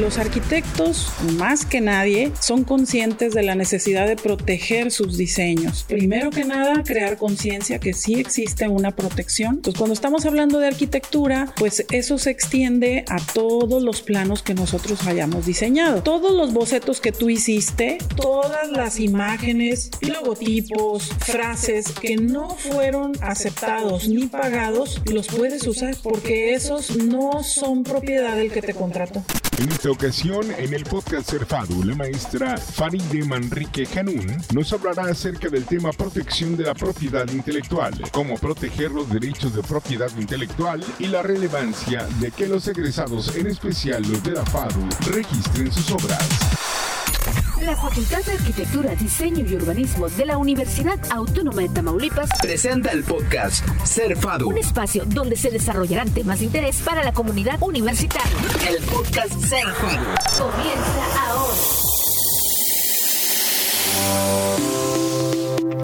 Los arquitectos, más que nadie, son conscientes de la necesidad de proteger sus diseños. Primero que nada, crear conciencia que sí existe una protección. Entonces, cuando estamos hablando de arquitectura, pues eso se extiende a todos los planos que nosotros hayamos diseñado. Todos los bocetos que tú hiciste, todas las imágenes, logotipos, frases que no fueron aceptados ni pagados, los puedes usar porque esos no son propiedad del que te contrató. En esta ocasión, en el podcast Cerfado, la maestra Faride Manrique Janún nos hablará acerca del tema protección de la propiedad intelectual, cómo proteger los derechos de propiedad intelectual y la relevancia de que los egresados, en especial los de la FADU, registren sus obras. La Facultad de Arquitectura, Diseño y Urbanismo de la Universidad Autónoma de Tamaulipas presenta el podcast Ser FADU. Un espacio donde se desarrollarán temas de interés para la comunidad universitaria. El podcast Ser FADU. Comienza ahora.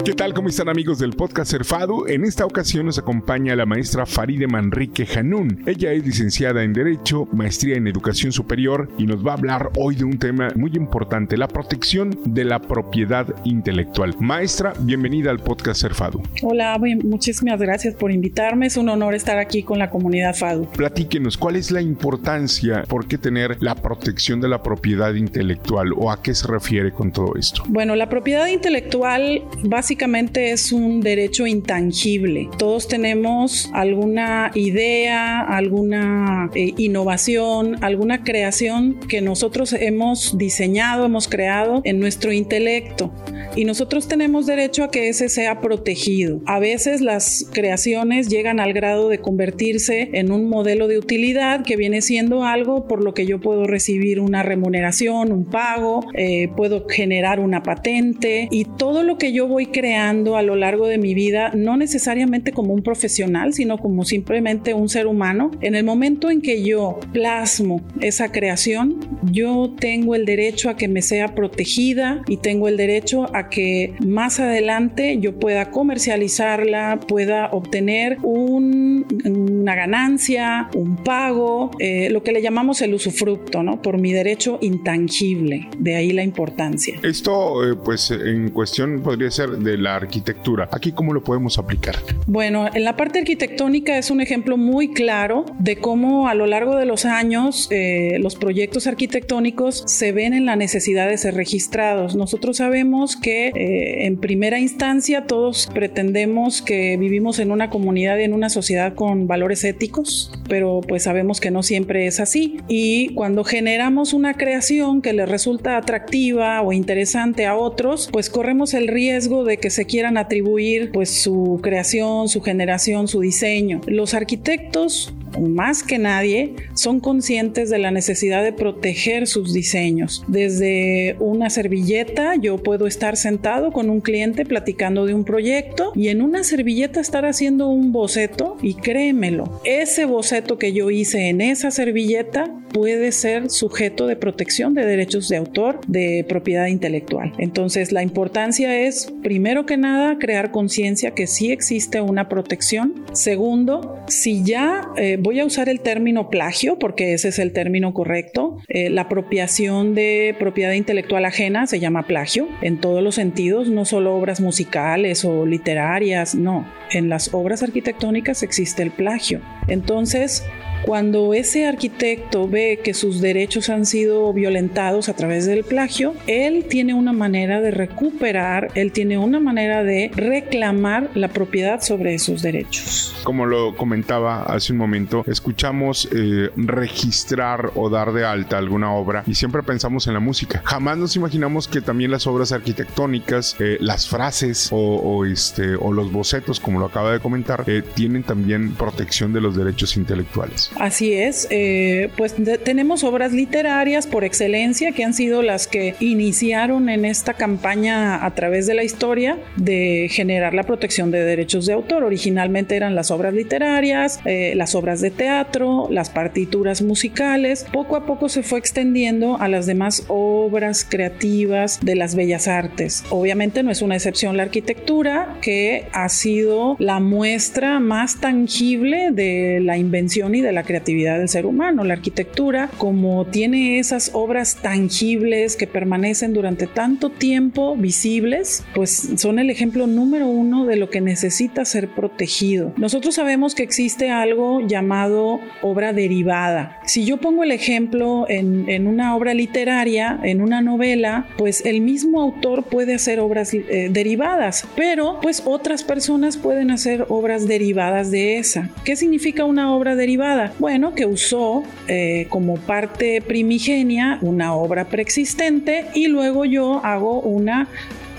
¿Qué tal? ¿Cómo están amigos del podcast Cerfado? En esta ocasión nos acompaña la maestra Faride Manrique Janún. Ella es licenciada en Derecho, maestría en Educación Superior y nos va a hablar hoy de un tema muy importante, la protección de la propiedad intelectual. Maestra, bienvenida al podcast Cerfado. Hola, muchísimas gracias por invitarme. Es un honor estar aquí con la comunidad FADU. Platíquenos, ¿cuál es la importancia, por qué tener la protección de la propiedad intelectual o a qué se refiere con todo esto? Bueno, la propiedad intelectual básicamente básicamente es un derecho intangible. Todos tenemos alguna idea, alguna eh, innovación, alguna creación que nosotros hemos diseñado, hemos creado en nuestro intelecto y nosotros tenemos derecho a que ese sea protegido. A veces las creaciones llegan al grado de convertirse en un modelo de utilidad que viene siendo algo por lo que yo puedo recibir una remuneración, un pago, eh, puedo generar una patente y todo lo que yo voy creando creando a lo largo de mi vida, no necesariamente como un profesional, sino como simplemente un ser humano, en el momento en que yo plasmo esa creación, yo tengo el derecho a que me sea protegida y tengo el derecho a que más adelante yo pueda comercializarla, pueda obtener una ganancia, un pago, eh, lo que le llamamos el usufructo, ¿no? Por mi derecho intangible. De ahí la importancia. Esto, eh, pues, en cuestión podría ser de la arquitectura. Aquí, ¿cómo lo podemos aplicar? Bueno, en la parte arquitectónica es un ejemplo muy claro de cómo a lo largo de los años eh, los proyectos arquitectónicos se ven en la necesidad de ser registrados. Nosotros sabemos que eh, en primera instancia todos pretendemos que vivimos en una comunidad y en una sociedad con valores éticos, pero pues sabemos que no siempre es así. Y cuando generamos una creación que le resulta atractiva o interesante a otros, pues corremos el riesgo de que se quieran atribuir pues su creación, su generación, su diseño. Los arquitectos más que nadie, son conscientes de la necesidad de proteger sus diseños. Desde una servilleta, yo puedo estar sentado con un cliente platicando de un proyecto y en una servilleta estar haciendo un boceto y créemelo, ese boceto que yo hice en esa servilleta puede ser sujeto de protección de derechos de autor, de propiedad intelectual. Entonces, la importancia es, primero que nada, crear conciencia que sí existe una protección. Segundo, si ya eh, voy a usar el término plagio porque ese es el término correcto. Eh, la apropiación de propiedad intelectual ajena se llama plagio en todos los sentidos, no solo obras musicales o literarias, no. En las obras arquitectónicas existe el plagio. Entonces, cuando ese arquitecto ve que sus derechos han sido violentados a través del plagio, él tiene una manera de recuperar, él tiene una manera de reclamar la propiedad sobre esos derechos. Como lo comentaba hace un momento, escuchamos eh, registrar o dar de alta alguna obra y siempre pensamos en la música. Jamás nos imaginamos que también las obras arquitectónicas, eh, las frases o, este, o los bocetos, como lo acaba de comentar, eh, tienen también protección de los derechos intelectuales. Así es, eh, pues tenemos obras literarias por excelencia que han sido las que iniciaron en esta campaña a través de la historia de generar la protección de derechos de autor. Originalmente eran las obras literarias, eh, las obras de teatro, las partituras musicales. Poco a poco se fue extendiendo a las demás obras creativas de las bellas artes. Obviamente no es una excepción la arquitectura, que ha sido la muestra más tangible de la invención y de la creatividad del ser humano. La arquitectura, como tiene esas obras tangibles que permanecen durante tanto tiempo visibles, pues son el ejemplo número uno de lo que necesita ser protegido. Nosotros sabemos que existe algo llamado obra derivada. Si yo pongo el ejemplo en, en una obra literaria, en una novela, pues el mismo autor puede hacer obras eh, derivadas, pero pues otras personas pueden hacer obras derivadas de esa. ¿Qué significa una obra derivada? Bueno, que usó eh, como parte primigenia una obra preexistente y luego yo hago una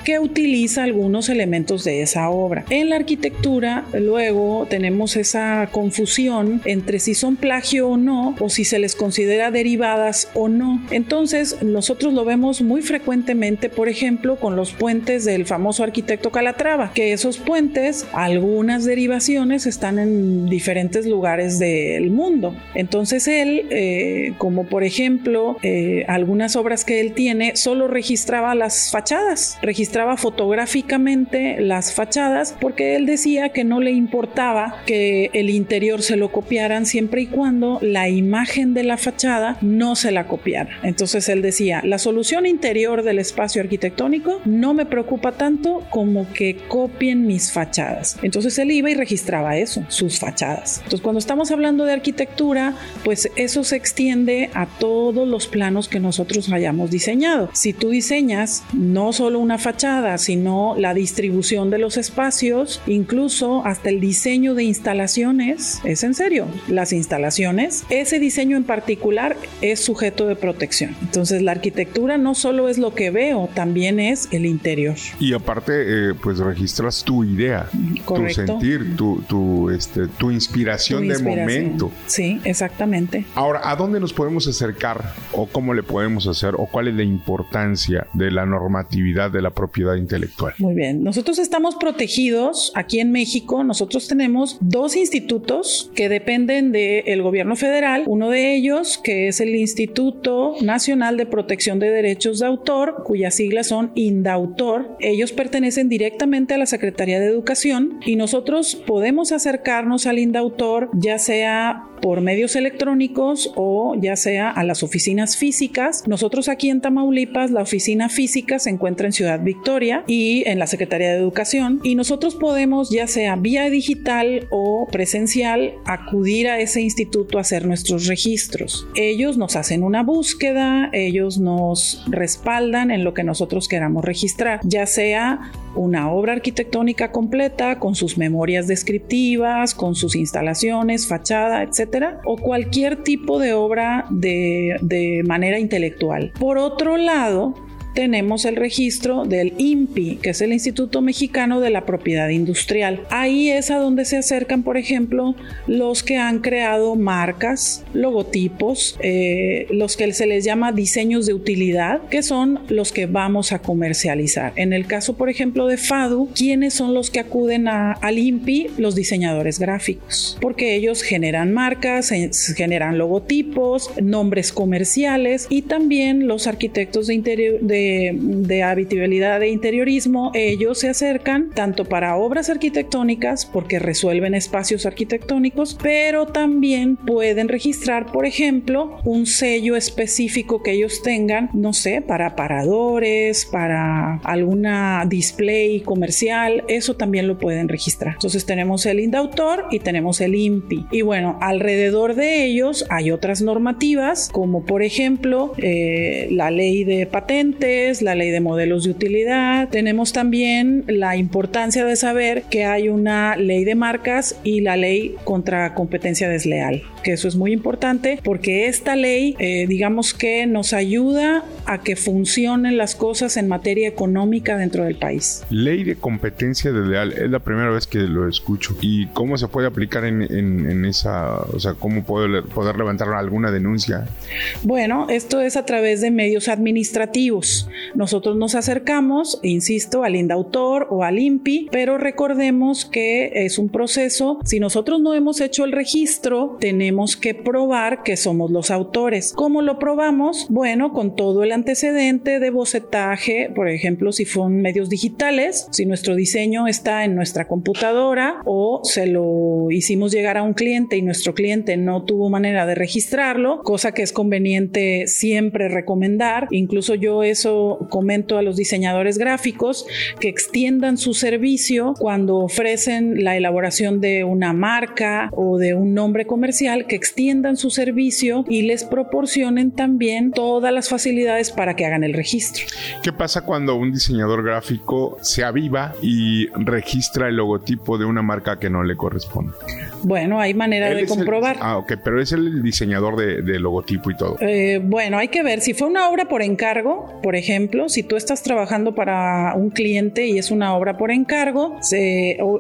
que utiliza algunos elementos de esa obra. En la arquitectura luego tenemos esa confusión entre si son plagio o no o si se les considera derivadas o no. Entonces nosotros lo vemos muy frecuentemente, por ejemplo, con los puentes del famoso arquitecto Calatrava, que esos puentes, algunas derivaciones están en diferentes lugares del mundo. Entonces él, eh, como por ejemplo eh, algunas obras que él tiene, solo registraba las fachadas, registraba registraba fotográficamente las fachadas porque él decía que no le importaba que el interior se lo copiaran siempre y cuando la imagen de la fachada no se la copiara. Entonces él decía, la solución interior del espacio arquitectónico no me preocupa tanto como que copien mis fachadas. Entonces él iba y registraba eso, sus fachadas. Entonces cuando estamos hablando de arquitectura, pues eso se extiende a todos los planos que nosotros hayamos diseñado. Si tú diseñas no solo una fachada, sino la distribución de los espacios, incluso hasta el diseño de instalaciones. Es en serio, las instalaciones, ese diseño en particular es sujeto de protección. Entonces la arquitectura no solo es lo que veo, también es el interior. Y aparte, eh, pues registras tu idea, tu sentir, tu, tu, este, tu inspiración, de momento. Sí, exactamente. Ahora, ¿a dónde nos podemos acercar o cómo le podemos hacer o cuál es la importancia de la normatividad de la propiedad? Intelectual. Muy bien, nosotros estamos protegidos aquí en México, nosotros tenemos dos institutos que dependen del gobierno federal, uno de ellos que es el Instituto Nacional de Protección de Derechos de Autor, cuyas siglas son INDAUTOR, ellos pertenecen directamente a la Secretaría de Educación y nosotros podemos acercarnos al INDAUTOR ya sea por medios electrónicos o ya sea a las oficinas físicas. Nosotros aquí en Tamaulipas, la oficina física se encuentra en Ciudad Victoria y en la Secretaría de Educación y nosotros podemos ya sea vía digital o presencial acudir a ese instituto a hacer nuestros registros. Ellos nos hacen una búsqueda, ellos nos respaldan en lo que nosotros queramos registrar, ya sea una obra arquitectónica completa con sus memorias descriptivas, con sus instalaciones, fachada, etcétera, o cualquier tipo de obra de, de manera intelectual. Por otro lado, tenemos el registro del INPI, que es el Instituto Mexicano de la Propiedad Industrial. Ahí es a donde se acercan, por ejemplo, los que han creado marcas, logotipos, eh, los que se les llama diseños de utilidad, que son los que vamos a comercializar. En el caso, por ejemplo, de FADU, ¿quiénes son los que acuden a, al INPI? Los diseñadores gráficos, porque ellos generan marcas, generan logotipos, nombres comerciales y también los arquitectos de interior de de, habitabilidad e interiorismo, ellos se acercan tanto para obras arquitectónicas, porque resuelven espacios arquitectónicos, pero también pueden registrar, por ejemplo, un sello específico que ellos tengan, no sé, para paradores, para alguna display comercial, eso también lo pueden registrar. Entonces tenemos el INDAUTOR y tenemos el INPI. Y bueno, alrededor de ellos hay otras normativas, como por ejemplo eh, la ley de patentes, la ley de modelos de utilidad. Tenemos también la importancia de saber que hay una ley de marcas y la ley contra competencia desleal, que eso es muy importante porque esta ley, eh, digamos que nos ayuda a que funcionen las cosas en materia económica dentro del país. Ley de competencia desleal, es la primera vez que lo escucho. ¿Y cómo se puede aplicar en, en, esa, o sea, cómo poder, poder levantar alguna denuncia? Bueno, esto es a través de medios administrativos. Nosotros nos acercamos, insisto, al INDAUTOR o al INPI, pero recordemos que es un proceso. Si nosotros no hemos hecho el registro, tenemos que probar que somos los autores. ¿Cómo lo probamos? Bueno, con todo el antecedente de bocetaje, por ejemplo, si son medios digitales, si nuestro diseño está en nuestra computadora o se lo hicimos llegar a un cliente y nuestro cliente no tuvo manera de registrarlo, cosa que es conveniente siempre recomendar. Incluso yo eso comento a los diseñadores gráficos que extiendan su servicio cuando ofrecen la elaboración de una marca o de un nombre comercial, que extiendan su servicio y les proporcionen también todas las facilidades para que hagan el registro. ¿Qué pasa cuando un diseñador gráfico se aviva y registra el logotipo de una marca que no le corresponde? Bueno, hay manera de comprobar. ah, ok, pero es el diseñador de, logotipo y todo. Eh, bueno, hay que ver. Si fue una obra por encargo, por ejemplo, si tú estás trabajando para un cliente y es una obra por encargo,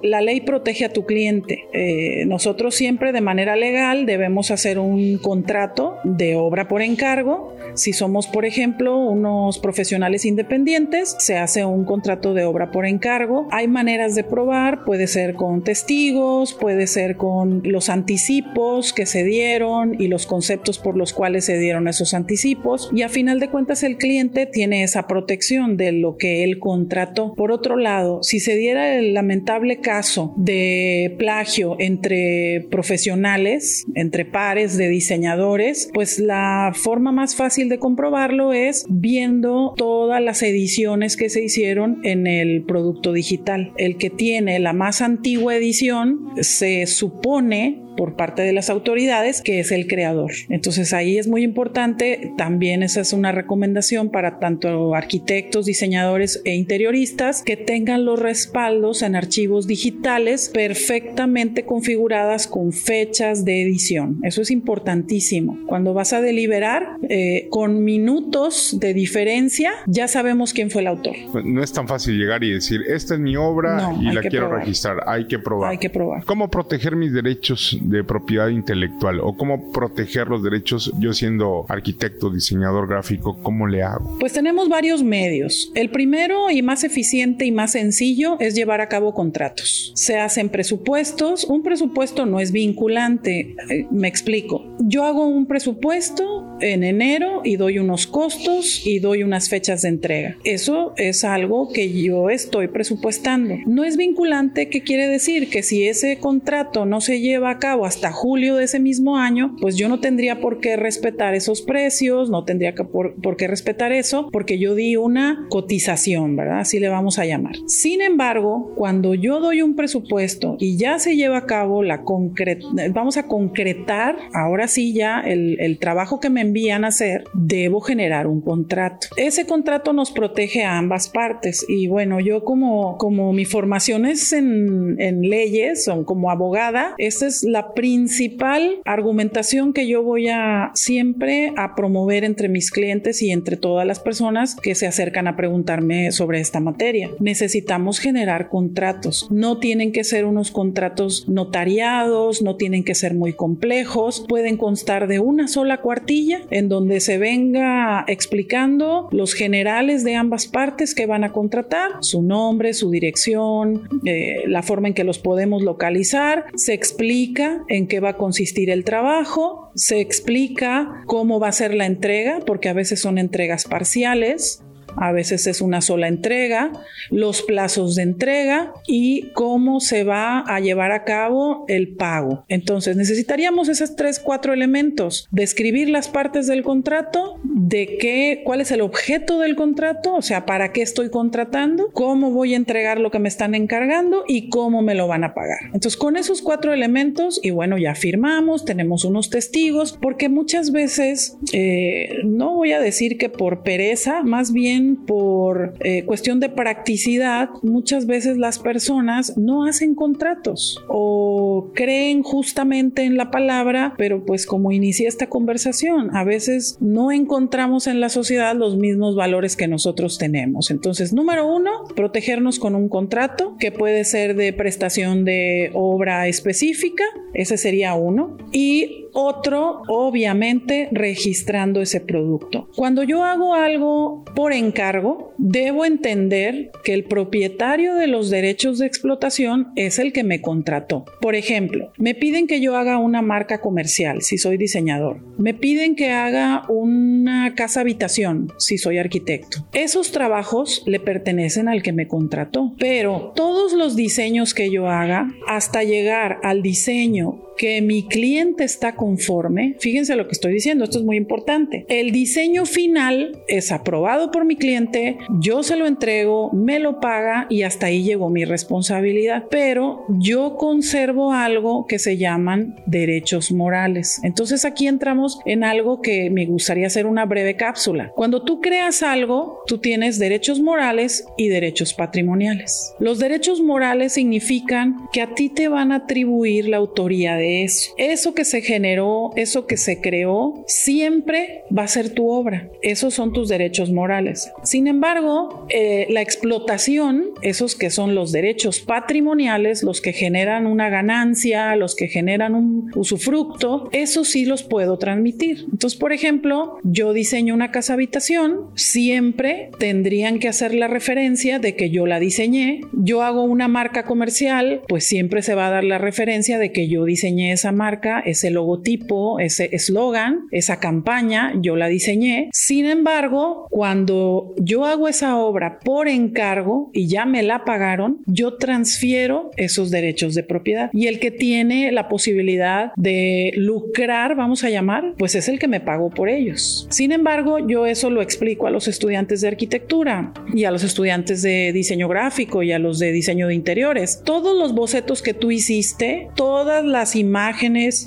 la ley protege a tu cliente. Eh, nosotros siempre de manera legal debemos hacer un contrato de obra por encargo. Si somos, por ejemplo, unos profesionales independientes, se hace un contrato de obra por encargo. Hay maneras de probar, puede ser con testigos, puede ser con los anticipos que se dieron y los conceptos por los cuales se dieron esos anticipos y a final de cuentas el cliente tiene esa protección de lo que él contrató. Por otro lado, si se diera el lamentable caso de plagio entre profesionales, entre pares de diseñadores, pues la forma más fácil de comprobarlo es viendo todas las ediciones que se hicieron en el producto digital. El que tiene la más antigua edición se supone pone por parte de las autoridades que es el creador. Entonces ahí es muy importante, también esa es una recomendación para tanto arquitectos, diseñadores e interioristas que tengan los respaldos en archivos digitales perfectamente configuradas con fechas de edición. Eso es importantísimo. Cuando vas a deliberar, eh, con minutos de diferencia, ya sabemos quién fue el autor. No es tan fácil llegar y decir, esta es mi obra y la quiero registrar. Hay que probar. Hay que probar. ¿Cómo proteger mis derechos de propiedad intelectual o cómo proteger los derechos yo siendo arquitecto, diseñador gráfico, ¿cómo le hago? Pues tenemos varios medios. El primero y más eficiente y más sencillo es llevar a cabo contratos. Se hacen presupuestos. Un presupuesto no es vinculante. Eh, me explico. Yo hago un presupuesto en enero y doy unos costos y doy unas fechas de entrega. Eso es algo que yo estoy presupuestando. No es vinculante, ¿qué quiere decir? Que si ese contrato no se lleva a cabo hasta julio de ese mismo año, pues yo no tendría por qué respetar esos precios, no tendría que por, qué respetar eso, porque yo di una cotización, ¿verdad? Así le vamos a llamar. Sin embargo, cuando yo doy un presupuesto y ya se lleva a cabo la concreta, vamos a concretar, ahora sí ya el, el trabajo que me envían a hacer, debo generar un contrato. Ese contrato nos protege a ambas partes y bueno, yo como, como mi formación es en, en leyes o como abogada, esta es la principal argumentación que yo voy a siempre a promover entre mis clientes y entre todas las personas que se acercan a preguntarme sobre esta materia. Necesitamos generar contratos. No tienen que ser unos contratos notariados, no tienen que ser muy complejos, pueden constar de una sola cuartilla en donde se venga explicando los generales de ambas partes que van a contratar, su nombre, su dirección, eh, la forma en que los podemos localizar, se explica en qué va a consistir el trabajo, se explica cómo va a ser la entrega, porque a veces son entregas parciales, a veces es una sola entrega, los plazos de entrega y cómo se va a llevar a cabo el pago. Entonces necesitaríamos esos tres, cuatro elementos, describir las partes del contrato, de qué, cuál es el objeto del contrato, o sea, para qué estoy contratando, cómo voy a entregar lo que me están encargando y cómo me lo van a pagar. Entonces con esos cuatro elementos y bueno, ya firmamos, tenemos unos testigos, porque muchas veces, eh, no voy a decir que por pereza, más bien por eh, cuestión de practicidad, muchas veces las personas no hacen contratos o creen justamente en la palabra, pero pues como inicié esta conversación, a veces no encontramos en la sociedad los mismos valores que nosotros tenemos. Entonces, número uno, protegernos con un contrato que puede ser de prestación de obra específica, ese sería uno. Y otro, obviamente, registrando ese producto. Cuando yo hago algo por encargo, debo entender que el propietario de los derechos de explotación es el que me contrató. Por ejemplo, me piden que yo haga una marca comercial si soy diseñador. Me piden que haga una casa habitación si soy arquitecto. Esos trabajos le pertenecen al que me contrató, pero todos los diseños que yo haga hasta llegar al diseño que mi cliente está conforme, fíjense lo que estoy diciendo, esto es muy importante. El diseño final es aprobado por mi cliente, yo se lo entrego, me lo paga y hasta ahí llegó mi responsabilidad, pero yo conservo algo que se llaman derechos morales. Entonces aquí entramos en algo que me gustaría hacer una breve cápsula. Cuando tú creas algo, tú tienes derechos morales y derechos patrimoniales. Los derechos morales significan que a ti te van a atribuir la autoría de eso. Eso que se generó, eso que se creó, siempre va a ser tu obra. Esos son tus derechos morales. Sin embargo, eh, la explotación, esos que son los derechos patrimoniales, los que generan una ganancia, los que generan un usufructo, esos sí los puedo transmitir. Entonces, por ejemplo, yo diseño una casa habitación, siempre tendrían que hacer la referencia de que yo la diseñé. Yo hago una marca comercial, pues siempre se va a dar la referencia de que yo diseñé esa marca, ese logotipo, ese eslogan, esa campaña, yo la diseñé. Sin embargo, cuando yo hago esa obra por encargo y ya me la pagaron, yo transfiero esos derechos de propiedad. Y el que tiene la posibilidad de lucrar, vamos a llamar, pues es el que me pagó por ellos. Sin embargo, yo eso lo explico a los estudiantes de arquitectura y a los estudiantes de diseño gráfico y a los de diseño de interiores. Todos los bocetos que tú hiciste, todas las imágenes,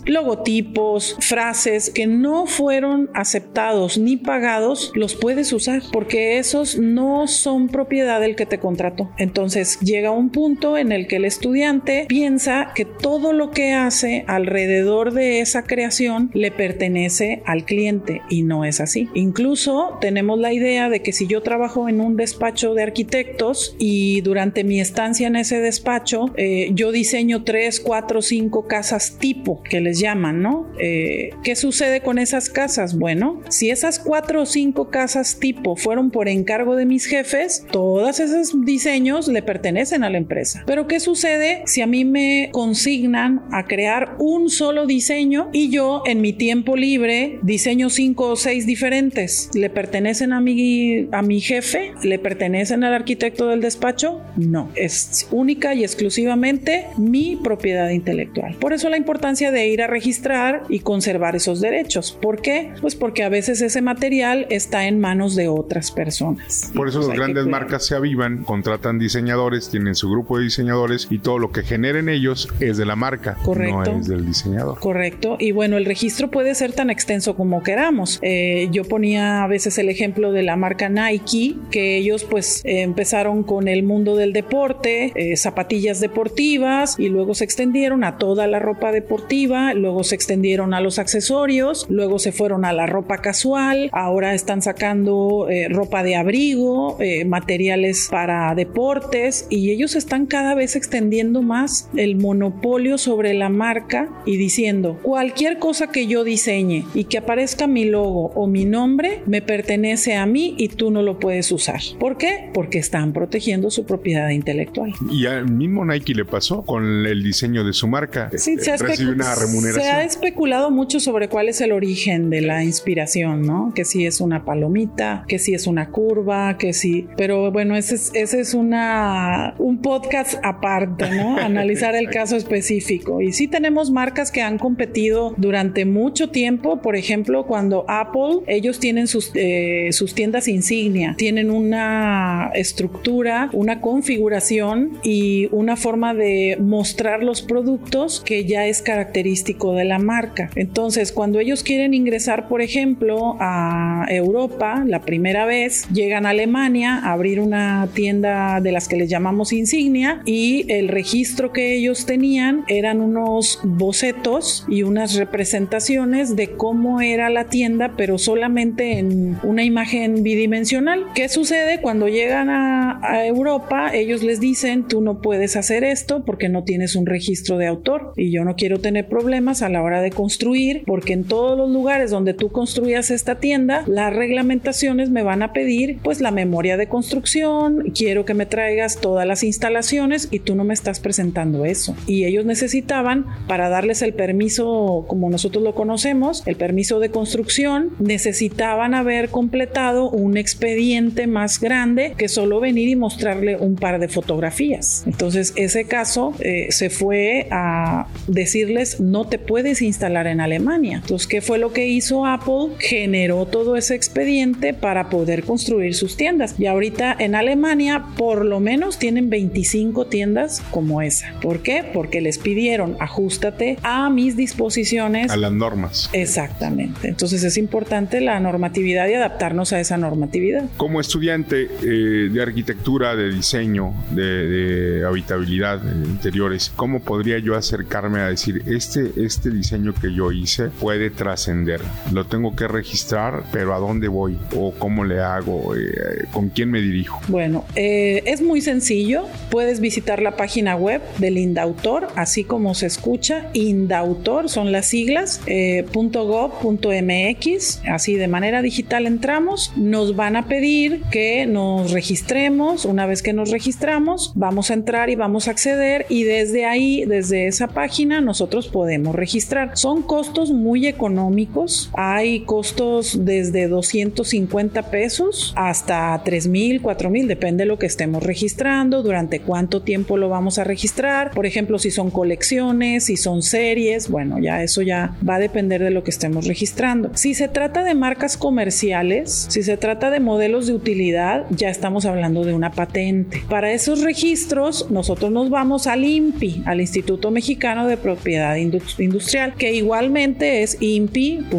logotipos, frases que no fueron aceptados ni pagados, los puedes usar porque esos no son propiedad del que te contrató. Entonces llega un punto en el que el estudiante piensa que todo lo que hace alrededor de esa creación le pertenece al cliente y no es así. Incluso tenemos la idea de que si yo trabajo en un despacho de arquitectos y durante mi estancia en ese despacho eh, yo diseño tres, cuatro, cinco casas tipo que les llaman, ¿no? Eh, ¿Qué sucede con esas casas? Bueno, si esas cuatro o cinco casas tipo fueron por encargo de mis jefes, todos esos diseños le pertenecen a la empresa. Pero ¿qué sucede si a mí me consignan a crear un solo diseño y yo en mi tiempo libre diseño cinco o seis diferentes? ¿Le pertenecen a mi, a mi jefe? ¿Le pertenecen al arquitecto del despacho? No, es única y exclusivamente mi propiedad intelectual. Por eso la importancia de ir a registrar y conservar esos derechos. ¿Por qué? Pues porque a veces ese material está en manos de otras personas. Por eso las grandes marcas se avivan, contratan diseñadores, tienen su grupo de diseñadores y todo lo que generen ellos es de la marca, Correcto. no es del diseñador. Correcto. Y bueno, el registro puede ser tan extenso como queramos. Eh, yo ponía a veces el ejemplo de la marca Nike, que ellos pues empezaron con el mundo del deporte, eh, zapatillas deportivas y luego se extendieron a toda la ropa deportiva, luego se extendieron a los accesorios, luego se fueron a la ropa casual, ahora están sacando eh, ropa de abrigo, eh, materiales para deportes y ellos están cada vez extendiendo más el monopolio sobre la marca y diciendo cualquier cosa que yo diseñe y que aparezca mi logo o mi nombre me pertenece a mí y tú no lo puedes usar. ¿Por qué? Porque están protegiendo su propiedad intelectual. Y al mismo Nike le pasó con el diseño de su marca. Sí, se se ha especulado mucho sobre cuál es el origen de la inspiración, ¿no? Que si es una palomita, que si es una curva, que si... Pero bueno, ese es, ese es una, un podcast aparte, ¿no? Analizar el caso específico. Y sí tenemos marcas que han competido durante mucho tiempo. Por ejemplo, cuando Apple, ellos tienen sus, eh, sus tiendas insignia, tienen una estructura, una configuración y una forma de mostrar los productos que ya es característico de la marca. Entonces, cuando ellos quieren ingresar, por ejemplo, a Europa la primera vez, llegan a Alemania a abrir una tienda de las que les llamamos insignia y el registro que ellos tenían eran unos bocetos y unas representaciones de cómo era la tienda, pero solamente en una imagen bidimensional. ¿Qué sucede cuando llegan a, a Europa? Ellos les dicen, tú no puedes hacer esto porque no tienes un registro de autor y yo no quiero tener problemas a la hora de construir, porque en todos los lugares donde tú construyas esta tienda, las reglamentaciones me van a pedir pues la memoria de construcción, quiero que me traigas todas las instalaciones y tú no me estás presentando eso. Y ellos necesitaban para darles el permiso como nosotros lo conocemos, el permiso de construcción, necesitaban haber completado un expediente más grande que solo venir y mostrarle un par de fotografías. Entonces ese caso eh, se fue a decirles no te puedes instalar en Alemania. Entonces, ¿qué fue lo que hizo Apple? Generó todo ese expediente para poder construir sus tiendas. Y ahorita en Alemania por lo menos tienen 25 tiendas como esa. ¿Por qué? Porque les pidieron ajustate a mis disposiciones. A las normas. Exactamente. Entonces es importante la normatividad y adaptarnos a esa normatividad. Como estudiante eh, de arquitectura, de diseño, de, de habitabilidad, de interiores, ¿cómo podría yo acercarme a decir, este, este diseño que yo hice puede trascender? Lo tengo que registrar, pero ¿a dónde voy? ¿O cómo le hago? Eh, ¿Con quién me dirijo? Bueno, eh, es muy sencillo. Puedes visitar la página web del Indautor, así como se escucha. Indautor son las siglas, eh, .gov.mx. Así de manera digital entramos. Nos van a pedir que nos registremos. Una vez que nos registramos, vamos a entrar y vamos a acceder y desde ahí, desde esa página, nosotros podemos registrar. Son costos muy económicos. Hay costos desde 250 pesos hasta 3 mil, 4 mil, depende de lo que estemos registrando, durante cuánto tiempo lo vamos a registrar. Por ejemplo, si son colecciones, si son series, bueno, ya eso ya va a depender de lo que estemos registrando. Si se trata de marcas comerciales, si se trata de modelos de utilidad, ya estamos hablando de una patente. Para esos registros, nosotros nos vamos al INPI, al Instituto Mexicano de Propiedad Industrial, que igualmente es impi.gov.mx.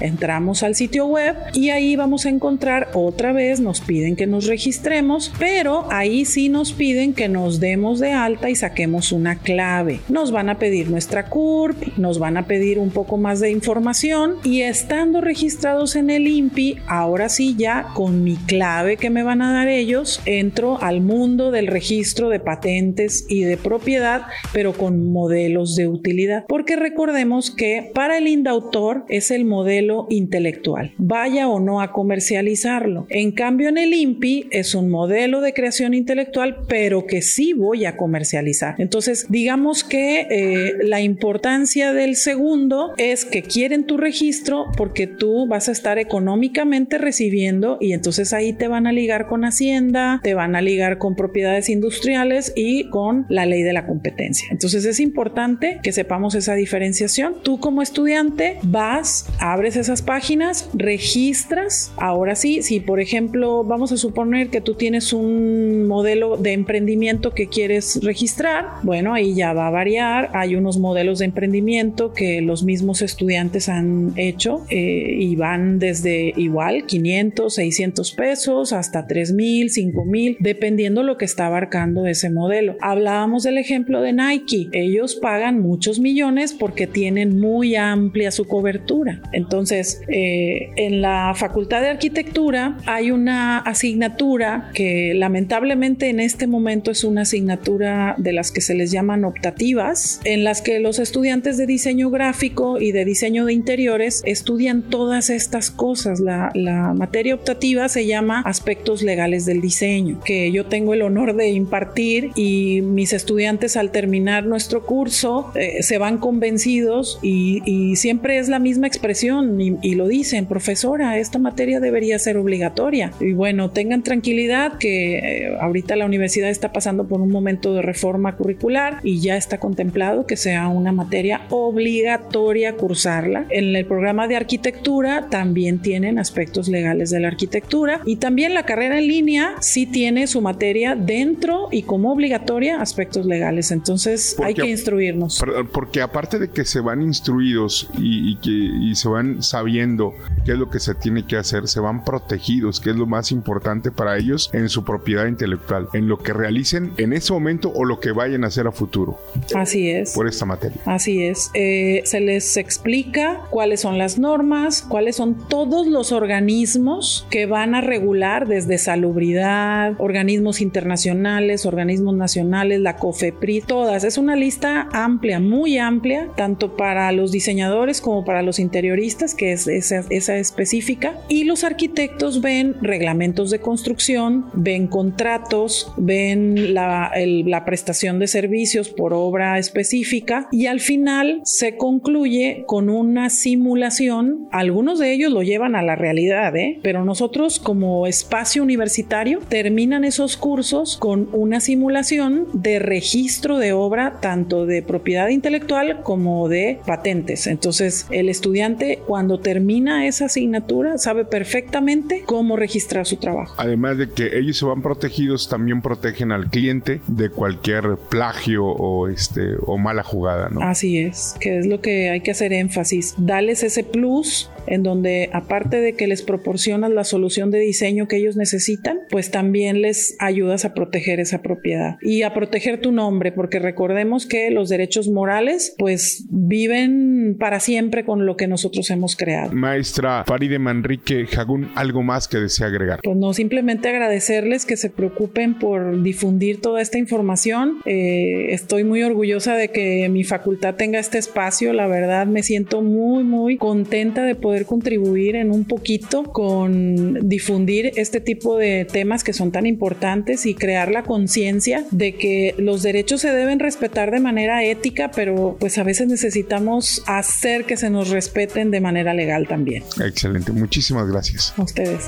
Entramos al sitio web y ahí vamos a encontrar otra vez, nos piden que nos registremos, pero ahí sí nos piden que nos demos de alta y saquemos una clave. Nos van a pedir nuestra CURP, nos van a pedir un poco más de información y estando registrados en el INPI, ahora sí ya con mi clave que me van a dar ellos, entro al mundo del registro de patentes y de propiedad, pero con modelos de utilidad. Porque recordemos que para el indautor es el modelo intelectual, vaya o no a comercializarlo. En cambio, en el INPI es un modelo de creación intelectual, pero que sí voy a comercializar. Entonces, digamos que eh, la importancia del segundo es que quieren tu registro porque tú vas a estar económicamente recibiendo y entonces ahí te van a ligar con Hacienda, te van a ligar con propiedades industriales y con la ley de la competencia. Entonces es importante que sepamos esa diferenciación. Tú como estudiante vas, abres esas páginas, registras. Ahora sí, si por ejemplo vamos a suponer que tú tienes un modelo de emprendimiento que quieres registrar, bueno, ahí ya va a variar. Hay unos modelos de emprendimiento que los mismos estudiantes han hecho eh, y van desde igual 500, 600 pesos hasta 3 mil, 5 mil, dependiendo lo que está abarcando ese modelo. Hablábamos del ejemplo de Nike. Ellos pagan muchos millones porque tienen muy amplia su cobertura. Entonces, eh, en la Facultad de Arquitectura hay una asignatura que lamentablemente en este momento es una asignatura de las que se les llaman optativas, en las que los estudiantes de diseño gráfico y de diseño de interiores estudian todas estas cosas. La, la materia optativa se llama aspectos legales del diseño, que yo tengo el honor de impartir y mis estudiantes al terminar nuestro curso eh, se van convencidos y, y, siempre es la misma expresión y, y, lo dicen, profesora, esta materia debería ser obligatoria. Y bueno, tengan tranquilidad que eh, ahorita la universidad está pasando por un momento de reforma curricular y ya está contemplado que sea una materia obligatoria cursarla. En el programa de arquitectura también tienen aspectos legales de la arquitectura y también la carrera en línea sí tiene su materia dentro y como obligatoria aspectos legales. Entonces porque, hay que instruirnos. Porque aparte de que se van instruidos y, y que y se van sabiendo qué es lo que se tiene que hacer, se van protegidos, que es lo más importante para ellos en su propiedad intelectual, en lo que realicen en ese momento o lo que vayan a hacer a futuro. Así es. Por esta materia. Así es. Eh, se les explica cuáles son las normas, cuáles son todos los organismos que van a regular desde salubridad, organismos internacionales, organismos nacionales, la COFEPRI, todas. Es una lista amplia, muy amplia, tanto para los diseñadores como para los interioristas, que es esa, específica, y los arquitectos ven reglamentos de construcción, ven contratos, ven la, la prestación de servicios por obra específica y al final se concluye con una simulación. Algunos de ellos lo llevan a la realidad, ¿eh? pero nosotros como espacio universitario terminan esos cursos con una simulación de registro de obra tanto de propiedad intelectual como de patentes. Entonces el estudiante cuando termina esa asignatura sabe perfectamente cómo registrar su trabajo. Además de que ellos se van protegidos, también protegen al cliente de cualquier plagio o este o mala jugada, ¿no? Así es, que es lo que hay que hacer énfasis. Dales ese plus en donde aparte de que les proporcionas la solución de diseño que ellos necesitan, pues también les ayudas a proteger esa propiedad y a proteger tu nombre, porque recordemos que los derechos morales pues viven para siempre con lo que nosotros hemos creado. Maestra Faride Manrique Jagún, ¿algo más que desea agregar? Pues no, simplemente agradecerles que se preocupen por difundir toda esta información. Eh, estoy muy orgullosa de que mi facultad tenga este espacio, la verdad me siento muy, muy contenta de poder contribuir en un poquito con difundir este tipo de temas que son tan importantes y crear la conciencia de que los derechos se deben respetar de manera ética, pero pues a veces necesitamos hacer que se nos respeten de manera legal también. Excelente, muchísimas gracias. A ustedes.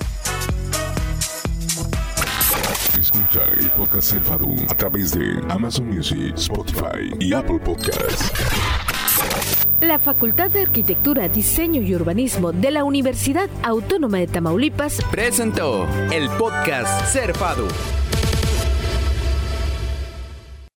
Escucha el podcast a través de Amazon Music, Spotify y Apple Podcasts. La Facultad de Arquitectura, Diseño y Urbanismo de la Universidad Autónoma de Tamaulipas presentó el podcast Cerfado.